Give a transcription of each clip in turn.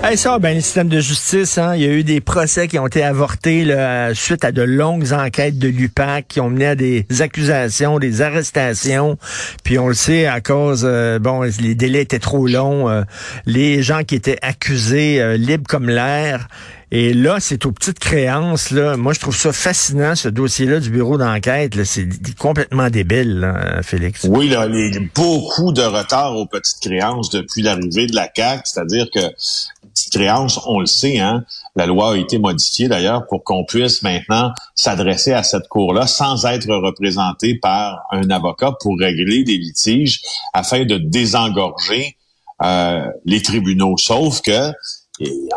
Hey, ça, ben, le système de justice, hein, il y a eu des procès qui ont été avortés là, suite à de longues enquêtes de l'UPAC qui ont mené à des accusations, des arrestations. Puis on le sait, à cause, euh, bon, les délais étaient trop longs, euh, les gens qui étaient accusés euh, libres comme l'air. Et là, c'est aux petites créances. Là. Moi, je trouve ça fascinant, ce dossier-là du bureau d'enquête. C'est complètement débile, là, Félix. Oui, là, il y a beaucoup de retard aux petites créances depuis l'arrivée de la CAQ. C'est-à-dire que créances, on le sait, hein, la loi a été modifiée d'ailleurs pour qu'on puisse maintenant s'adresser à cette cour-là sans être représenté par un avocat pour régler des litiges afin de désengorger euh, les tribunaux. Sauf que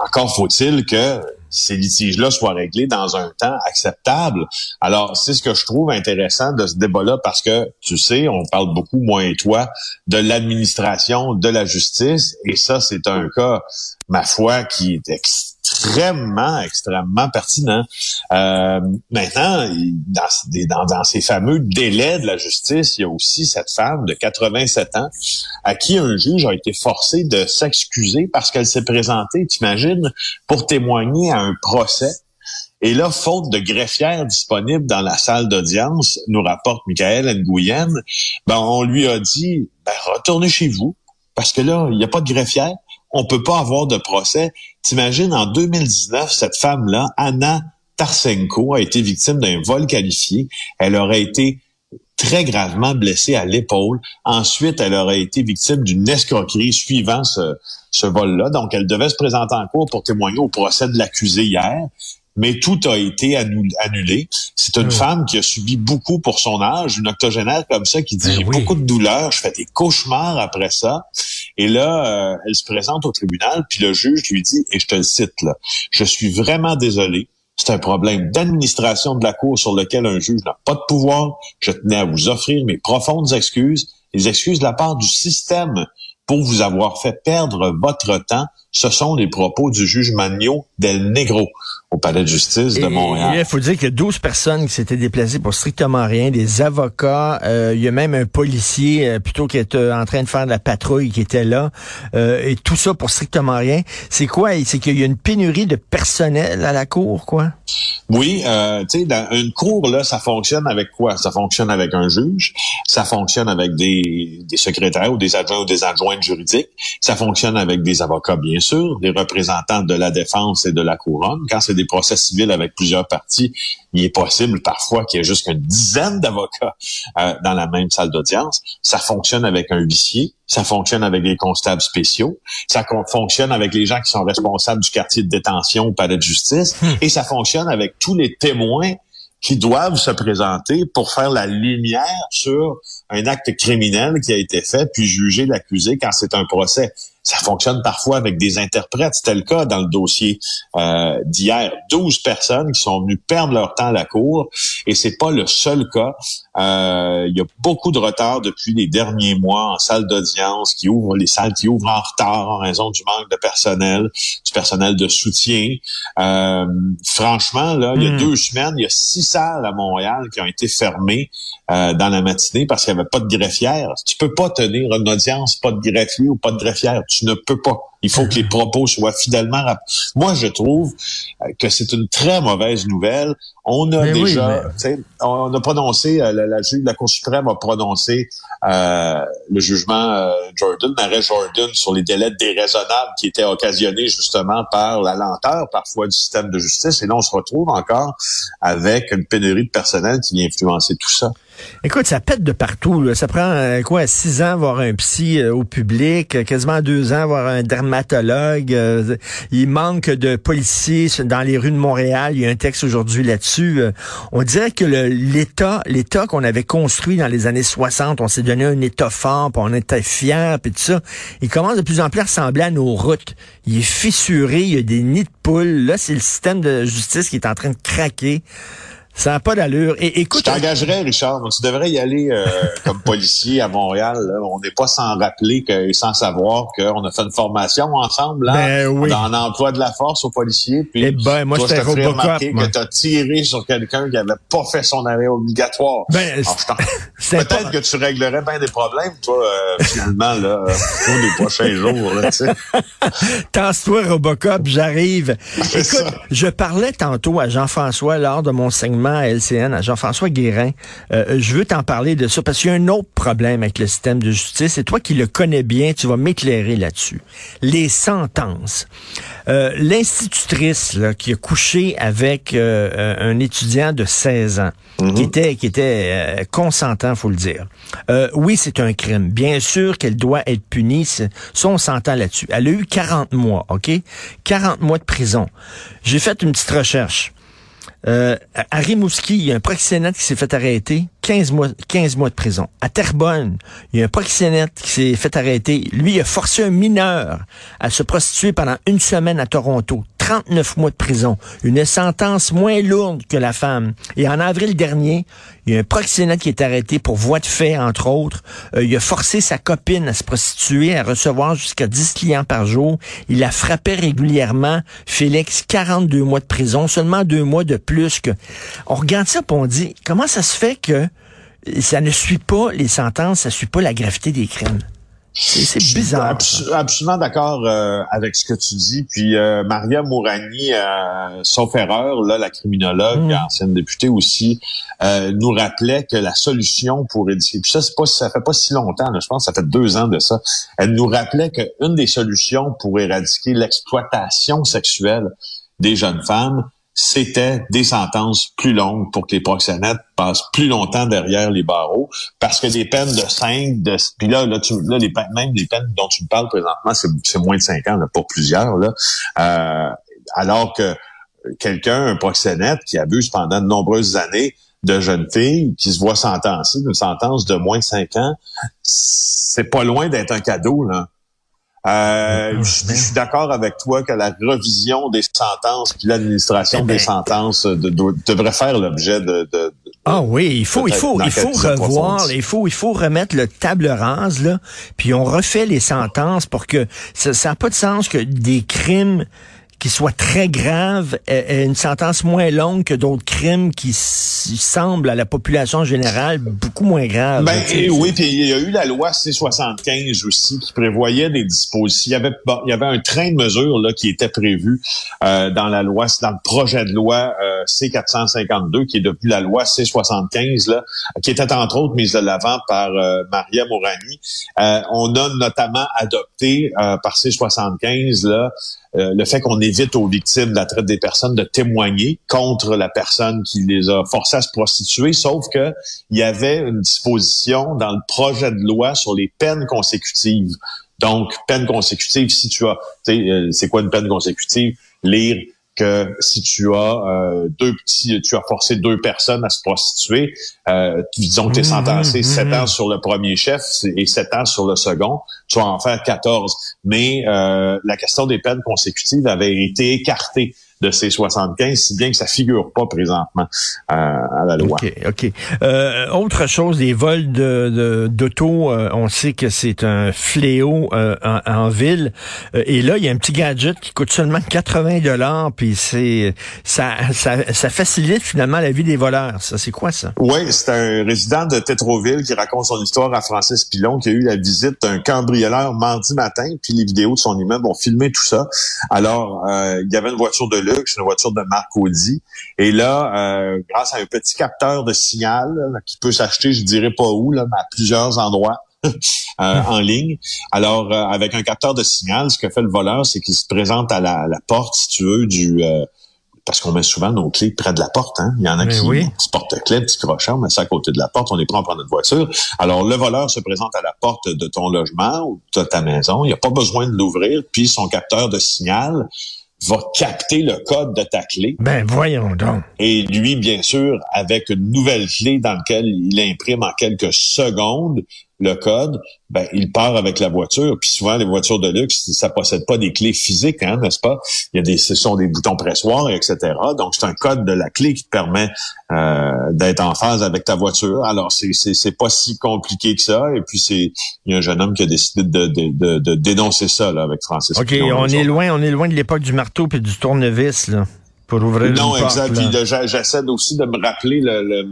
encore faut-il que ces litiges-là soient réglés dans un temps acceptable. Alors, c'est ce que je trouve intéressant de ce débat-là parce que, tu sais, on parle beaucoup, moi et toi, de l'administration de la justice et ça, c'est un cas, ma foi, qui est extrêmement, extrêmement pertinent. Euh, maintenant, dans, ces fameux délais de la justice, il y a aussi cette femme de 87 ans à qui un juge a été forcé de s'excuser parce qu'elle s'est présentée, t'imagines, pour témoigner à un procès. Et là, faute de greffière disponible dans la salle d'audience, nous rapporte Michael Nguyen, ben, on lui a dit, ben, retournez chez vous, parce que là, il n'y a pas de greffière on peut pas avoir de procès. T'imagines, en 2019, cette femme-là, Anna Tarsenko, a été victime d'un vol qualifié. Elle aurait été très gravement blessée à l'épaule. Ensuite, elle aurait été victime d'une escroquerie suivant ce, ce vol-là. Donc, elle devait se présenter en cours pour témoigner au procès de l'accusé hier mais tout a été annulé. C'est une femme qui a subi beaucoup pour son âge, une octogénaire comme ça qui dit ben j'ai beaucoup de douleurs, je fais des cauchemars après ça. Et là, euh, elle se présente au tribunal, puis le juge lui dit, et je te le cite là, je suis vraiment désolé. C'est un problème d'administration de la Cour sur lequel un juge n'a pas de pouvoir. Je tenais à vous offrir mes profondes excuses, les excuses de la part du système pour vous avoir fait perdre votre temps. Ce sont les propos du juge Magno del Negro au palais de justice de Montréal. Il faut dire qu'il y a 12 personnes qui s'étaient déplacées pour strictement rien, des avocats, euh, il y a même un policier euh, plutôt qui était en train de faire de la patrouille qui était là, euh, et tout ça pour strictement rien. C'est quoi? C'est qu'il y a une pénurie de personnel à la cour, quoi? Oui, tu sais, dans une cour, là, ça fonctionne avec quoi? Ça fonctionne avec un juge, ça fonctionne avec des, des secrétaires ou des adjoints ou des adjointes juridiques, ça fonctionne avec des avocats, bien sûr, des représentants de la défense et de la couronne. Quand c'est des procès civils avec plusieurs parties, il est possible parfois qu'il y ait juste une dizaine d'avocats euh, dans la même salle d'audience. Ça fonctionne avec un huissier, ça fonctionne avec des constables spéciaux, ça fonctionne avec les gens qui sont responsables du quartier de détention au palais de justice, hmm. et ça fonctionne avec tous les témoins qui doivent se présenter pour faire la lumière sur un acte criminel qui a été fait, puis juger l'accusé quand c'est un procès ça fonctionne parfois avec des interprètes. C'était le cas dans le dossier euh, d'hier. 12 personnes qui sont venues perdre leur temps à la cour et c'est pas le seul cas. Euh, il y a beaucoup de retard depuis les derniers mois en salle d'audience qui ouvrent les salles qui ouvrent en retard en raison du manque de personnel, du personnel de soutien. Euh, franchement, là, il y a hmm. deux semaines, il y a six salles à Montréal qui ont été fermées euh, dans la matinée parce qu'il n'y avait pas de greffière. Tu peux pas tenir une audience, pas de greffier ou pas de greffière. Tu ne peux pas. Il faut que les propos soient fidèlement rap- Moi, je trouve euh, que c'est une très mauvaise nouvelle. On a Mais oui, déjà, mais- on a prononcé, euh, la, la, la Cour suprême a prononcé euh, le jugement euh, Jordan, l'arrêt Jordan sur les délais déraisonnables qui étaient occasionnés justement par la lenteur parfois du système de justice. Et là, on se retrouve encore avec une pénurie de personnel qui vient influencer tout ça. Écoute, ça pète de partout. là. Ça prend euh, quoi, six ans voir un psy euh, au public, euh, quasiment deux ans voir un dermatologue. il manque de policiers dans les rues de Montréal. Il y a un texte aujourd'hui là-dessus. On dirait que l'État, l'État qu'on avait construit dans les années 60, on s'est donné un État fort, on était fiers, puis tout ça. Il commence de plus en plus à ressembler à nos routes. Il est fissuré, il y a des nids de poules. Là, c'est le système de justice qui est en train de craquer. Ça n'a pas d'allure. Et Je écoute, t'engagerais, Richard. Tu devrais y aller euh, comme policier à Montréal. là. On n'est pas sans rappeler que, et sans savoir qu'on a fait une formation ensemble là, Ben oui. dans l'emploi de la force aux policiers. Puis, Eh ben, moi, je remarquer moi. que tu as tiré sur quelqu'un qui avait pas fait son arrêt obligatoire. Ben, je Peut-être pas- que tu réglerais bien des problèmes, toi, euh, finalement, là, pour les prochains jours. Tasse-toi, Robocop, j'arrive. Écoute, ça. je parlais tantôt à Jean-François lors de mon segment à LCN, à Jean-François Guérin. Euh, je veux t'en parler de ça parce qu'il y a un autre problème avec le système de justice et toi qui le connais bien, tu vas m'éclairer là-dessus. Les sentences. Euh, L'institutrice qui a couché avec euh, un étudiant de 16 ans, qui était, qui était consentant, faut le dire. Oui, c'est un crime. Bien sûr qu'elle doit être punie. Ça, on s'entend là-dessus. Elle a eu 40 mois, OK? 40 mois de prison. J'ai fait une petite recherche. Euh, à Rimouski, il y a un proxénète qui s'est fait arrêter, 15 mois, 15 mois de prison. À Terrebonne, il y a un proxénète qui s'est fait arrêter. Lui, il a forcé un mineur à se prostituer pendant une semaine à Toronto. 39 mois de prison. Une sentence moins lourde que la femme. Et en avril dernier, il y a un proxénète qui est arrêté pour voie de fait, entre autres. Euh, il a forcé sa copine à se prostituer, à recevoir jusqu'à 10 clients par jour. Il la frappait régulièrement. Félix, 42 mois de prison, seulement deux mois de plus que... On regarde ça on dit, comment ça se fait que ça ne suit pas les sentences, ça suit pas la gravité des crimes? C'est c'est Je suis bizarre. abs- ça. absolument d'accord euh, avec ce que tu dis. Puis euh, Maria Mourani, euh, sauf erreur, là, la criminologue, Mm. ancienne députée aussi, euh, nous rappelait que la solution pour éduquer. Puis ça, c'est pas, ça fait pas si longtemps. là, je pense que ça fait deux ans de ça. Elle nous rappelait qu'une des solutions pour éradiquer l'exploitation sexuelle des jeunes femmes, c'était des sentences plus longues pour que les proxénètes passent plus longtemps derrière les barreaux, parce que des peines de 5, de, puis là, là, tu, là les, même les peines dont tu me parles présentement, c'est, moins de 5 ans, là, pas plusieurs, là, Euh, alors que quelqu'un, un proxénète qui abuse pendant de nombreuses années de jeunes filles, qui se voit sentencer d'une sentence de moins de 5 ans, c'est pas loin d'être un cadeau, là. Euh, je, je suis d'accord avec toi que la revision des sentences puis l'administration Eh ben, des sentences euh, de- de- devrait faire l'objet de, Ah oui, il faut, il faut, il faut revoir, il faut, il faut remettre le table rase là, puis on refait les sentences pour que ça, ça a pas de sens que des crimes qui soient très graves aient, aient une sentence moins longue que d'autres crimes qui semblent à la population générale beaucoup moins graves. Ben oui, puis il y a eu la loi C75 aussi qui prévoyait des dispositions. Il y avait bon, il y avait un train de mesures là qui était prévu euh, dans la loi, dans le projet de loi euh, C452 qui est devenu la loi C75 là, qui était entre autres mise de l'avant par euh, Maria Morani. Euh, on a notamment adopté euh, par C75 là euh, le fait qu'on évite aux victimes de la traite des personnes de témoigner contre la personne qui les a forcées à se prostituer, sauf que il y avait une disposition dans le projet de loi sur les peines consécutives. Donc, peine consécutive, si tu as, euh, c'est quoi une peine consécutive? Lire que si tu as euh, deux petits, tu as forcé deux personnes à se prostituer, euh, disons que tu es sentencé Mhm, sept mhm. ans sur le premier chef et sept ans sur le second, tu vas en faire 14. Mais euh, la question des peines consécutives avait été écartée de ces 75, si bien que ça figure pas présentement euh, à la loi. OK, OK. Euh, autre chose, les vols de d'auto, euh, on sait que c'est un fléau euh, en, en, ville. Euh, et là, il y a un petit gadget qui coûte seulement 80 dollars, puis c'est ça, ça, ça facilite finalement la vie des voleurs. Ça, c'est quoi ça? Oui, c'est un résident de Tétroville qui raconte son histoire à Francis Pilon, qui a eu la visite d'un cambrioleur mardi matin, puis les vidéos de son immeuble ont filmé tout ça. Alors, euh, il y avait une voiture de luxe, une voiture de marque Audi, et là, euh, grâce à un petit capteur de signal là, qui peut s'acheter, je dirais pas où, là, mais à plusieurs endroits, euh, en ligne. Alors, euh, avec un capteur de signal, ce que fait le voleur, c'est qu'il se présente à la, la, porte, si tu veux, du euh, parce qu'on met souvent nos clés près de la porte. Hein? Il y en a Mais qui oui. petit porte-clés, petit crochet, on met ça à côté de la porte, on les prend, on prend notre voiture. Alors, le voleur se présente à la porte de ton logement ou de ta maison. Il n'y a pas besoin de l'ouvrir, puis son capteur de signal va capter le code de ta clé. Ben voyons donc. Et lui, bien sûr, avec une nouvelle clé dans laquelle il imprime en quelques secondes le code, ben, il part avec la voiture. Puis souvent, les voitures de luxe, ça possède pas des clés physiques, hein, n'est-ce pas? Il y a des, ce sont des boutons pressoirs, etc. Donc, c'est un code de la clé qui te permet euh, d'être en phase avec ta voiture. Alors, c'est, c'est, c'est pas si compliqué que ça. Et puis, c'est il y a un jeune homme qui a décidé de, de, de, de dénoncer ça là, avec Francis. OK, on est loin, on est loin de l'époque du marteau puis du tournevis, là, pour ouvrir Non, exact. j'essaie aussi de me rappeler le, le,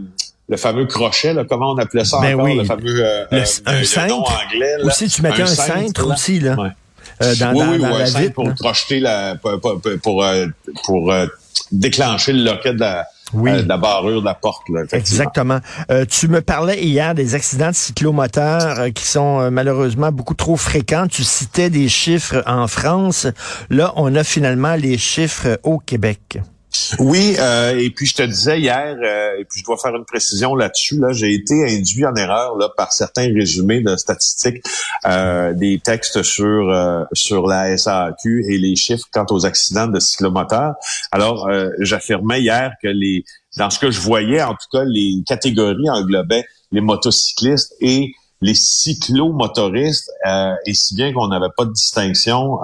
le fameux crochet, là, comment on appelait ça Ben encore, oui. le fameux euh, Le- euh, un cintre. anglais. là. Aussi, tu mettais un, cintre, là. aussi, là, Ouais. euh, dans, oui, dans, oui, dans ou un la cintre vitre. pour là. projeter la, pour, pour, pour, euh, pour, euh, déclencher le loquet de la, Oui. euh, de la barrure de la porte. Là. Exactement. Euh, tu me parlais hier des accidents de cyclomoteurs euh, qui sont malheureusement beaucoup trop fréquents. Tu citais des chiffres en France. Là, on a finalement les chiffres au Québec. Oui, euh, et puis je te disais hier, euh, et puis je dois faire une précision là-dessus, là, j'ai été induit en erreur là, par certains résumés de statistiques euh, des textes sur euh, sur la SAQ et les chiffres quant aux accidents de cyclomoteurs. Alors, euh, j'affirmais hier que les dans ce que je voyais, en tout cas, les catégories englobaient les motocyclistes et les cyclomotoristes, euh, et si bien qu'on n'avait pas de distinction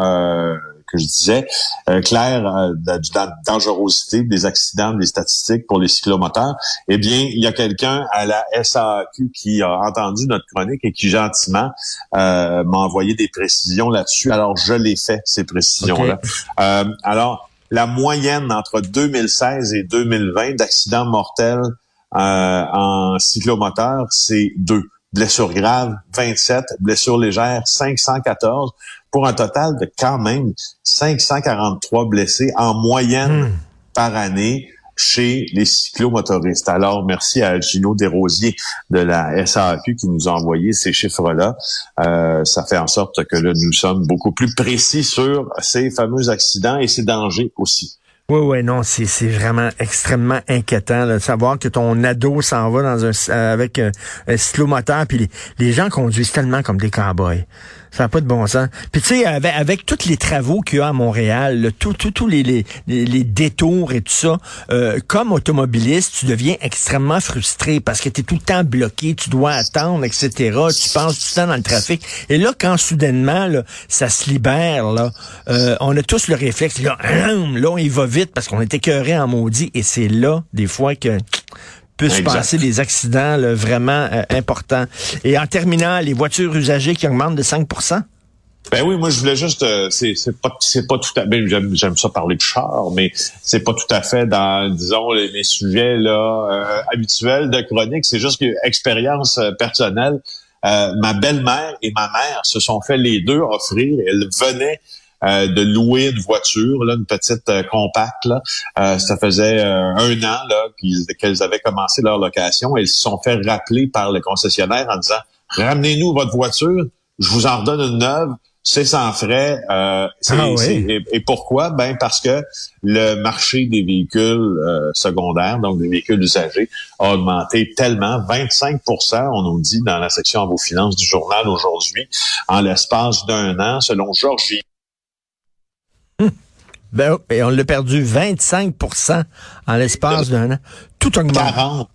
que je disais, euh, claire euh, de, de la dangerosité des accidents, des statistiques pour les cyclomoteurs, eh bien, il y a quelqu'un à la SAQ qui a entendu notre chronique et qui gentiment euh, m'a envoyé des précisions là-dessus. Alors, je l'ai fait, ces précisions-là. Alors, la moyenne entre 2016 et 2020 d'accidents mortels en cyclomoteur, c'est deux. Blessures graves, 27. Blessures légères, 514. Pour un total de quand même 543 blessés en moyenne Hmm. par année chez les cyclomotoristes. Alors, merci à Gino Desrosiers de la SAQ qui nous a envoyé ces chiffres-là. Euh, ça fait en sorte que là, nous sommes beaucoup plus précis sur ces fameux accidents et ces dangers aussi. Oui, oui, non, c'est vraiment extrêmement inquiétant là, de savoir que ton ado s'en va dans un euh, avec un, un cyclomoteur, puis les, les gens conduisent tellement comme des cowboys. Ça n'a pas de bon sens. Puis tu sais, avec, avec tous les travaux qu'il y a à Montréal, là, tout, tous les, les, les, détours et tout ça, euh, comme automobiliste, tu deviens extrêmement frustré parce que tu es tout le temps bloqué, tu dois attendre, etc. Tu passes tout le temps dans le trafic. Et là, quand soudainement, là, ça se libère, là, euh, on a tous le réflexe, là, là, on y va vite parce qu'on est écœuré en maudit. Et c'est là, des fois, que peut se Exact. passer des accidents là, vraiment euh, importants. Et en terminant, les voitures usagées qui augmentent de 5% Ben oui, moi je voulais juste, euh, c'est c'est pas c'est pas tout à fait, j'aime j'aime ça parler de char, mais c'est pas tout à fait dans disons les, les sujets là euh, habituels de chronique. C'est juste que expérience personnelle. Ma belle-mère et ma mère se sont fait les deux offrir. Elles venaient euh, de louer une voiture, là, une petite euh, compacte. Là. Euh, ça faisait euh, un an là qu'ils- qu'elles avaient commencé leur location. Elles se sont fait rappeler par le concessionnaire en disant ramenez-nous votre voiture, je vous en redonne une neuve. C'est sans frais. Euh, c'est- Ah oui. c'est- et, et pourquoi? Ben parce que le marché des véhicules euh, secondaires, donc des véhicules usagés, a augmenté tellement, 25% on nous dit dans la section à vos finances du journal aujourd'hui, en l'espace d'un an, selon Georgie. Ben, et on l'a perdu 25% en l'espace d'un an. Tout augmente. 40.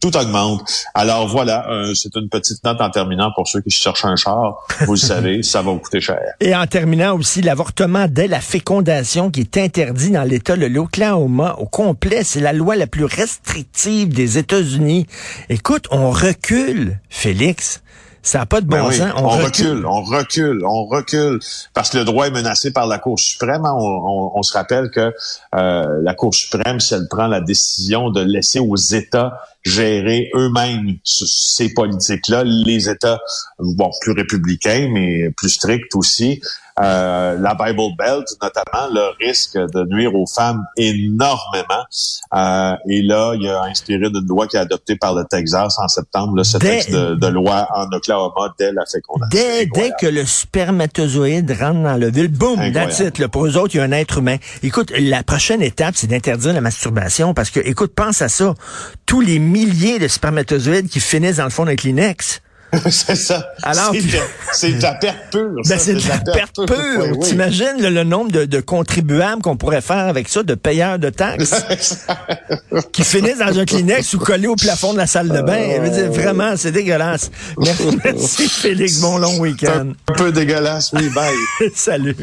tout augmente. Alors voilà, euh, c'est une petite note en terminant pour ceux qui cherchent un char. Vous le savez, ça va vous coûter cher. Et en terminant aussi, l'avortement dès la fécondation qui est interdit dans l'État de l'Oklahoma au complet. C'est la loi la plus restrictive des États-Unis. Écoute, on recule, Félix. Ça n'a pas de bon Ben oui, sens. on, recule. on recule, on recule, parce que le droit est menacé par la Cour suprême. hein. On, on- on se rappelle que euh, la Cour suprême, si elle prend la décision de laisser aux États gérer eux-mêmes ce- ces politiques-là, les États, bon, plus républicains, mais plus stricts aussi, euh, la Bible Belt notamment, le risque de nuire aux femmes énormément. Euh, et là, il a inspiré d'une loi qui est adoptée par le Texas en septembre, là, ce Dès- texte de, de loi en Oklahoma dès la fécondation. Dès, dès que le spermatozoïde rentre dans l'ovule, boum, that's it. là. Pour eux autres, il y a un être humain. Écoute, la prochaine étape, c'est d'interdire la masturbation parce que, écoute, pense à ça. Tous les milliers de spermatozoïdes qui finissent dans le fond d'un Kleenex. c'est ça. Alors c'est de, la perte pure. Ben, c'est de la perte pure. Oui, oui. T'imagines le, le nombre de, de contribuables qu'on pourrait faire avec ça, de payeurs de taxes, qui finissent dans un Kleenex ou collés au plafond de la salle de bain. Dire, vraiment, c'est dégueulasse. Merci, Félix. Bon long week-end. un peu dégueulasse, oui, bye. Salut.